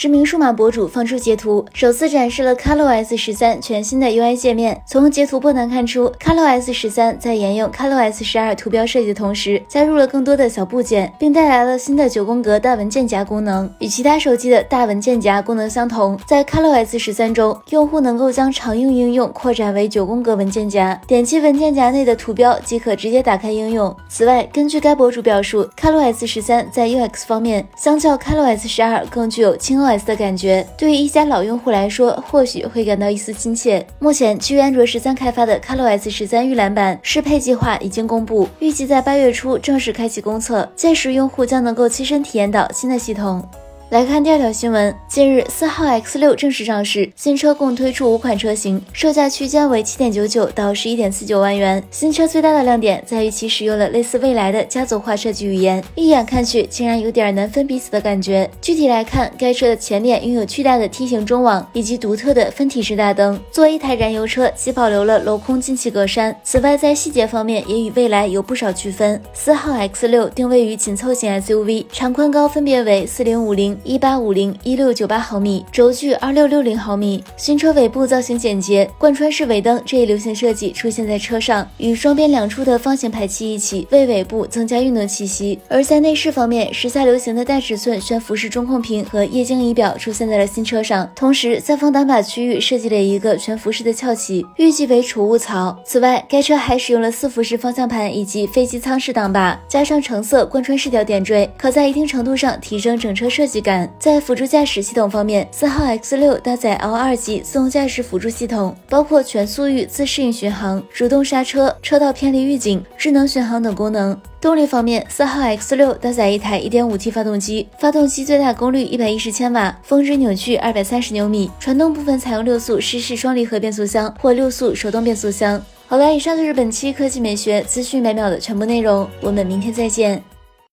知名数码博主放出截图，首次展示了 ColorOS 十三全新的 UI 界面。从截图不难看出，ColorOS 十三在沿用 ColorOS 十二图标设计的同时，加入了更多的小部件，并带来了新的九宫格大文件夹功能。与其他手机的大文件夹功能相同，在 ColorOS 十三中，用户能够将常用应用扩展为九宫格文件夹，点击文件夹内的图标即可直接打开应用。此外，根据该博主表述，ColorOS 十三在 UX 方面，相较 ColorOS 十二更具有轻 s 的感觉，对于一家老用户来说，或许会感到一丝亲切。目前，基于安卓十三开发的 ColorOS 十三预览版适配计划已经公布，预计在八月初正式开启公测，届时用户将能够亲身体验到新的系统。来看第二条新闻，近日四号 X 六正式上市，新车共推出五款车型，售价区间为七点九九到十一点四九万元。新车最大的亮点在于其使用了类似蔚来的家族化设计语言，一眼看去竟然有点难分彼此的感觉。具体来看，该车的前脸拥有巨大的梯形中网以及独特的分体式大灯。作为一台燃油车，其保留了镂空进气格栅。此外，在细节方面也与蔚来有不少区分。四号 X 六定位于紧凑型 SUV，长宽高分别为四零五零。一八五零一六九八毫米，轴距二六六零毫米。新车尾部造型简洁，贯穿式尾灯这一流行设计出现在车上，与双边两出的方形排气一起，为尾部增加运动气息。而在内饰方面，时下流行的大尺寸悬浮式中控屏和液晶仪表出现在了新车上，同时在风挡把区域设计了一个悬浮式的翘起，预计为储物槽。此外，该车还使用了四辐式方向盘以及飞机舱式挡把，加上橙色贯穿式吊点缀，可在一定程度上提升整车设计感。在辅助驾驶系统方面，四号 X 六搭载 L 二级自动驾驶辅助系统，包括全速域自适应巡航、主动刹车、车道偏离预警、智能巡航等功能。动力方面，四号 X 六搭载一台 1.5T 发动机，发动机最大功率110千瓦，峰值扭矩230牛米。传动部分采用六速湿式双离合变速箱或六速手动变速箱。好了，以上就是本期科技美学资讯每秒的全部内容，我们明天再见。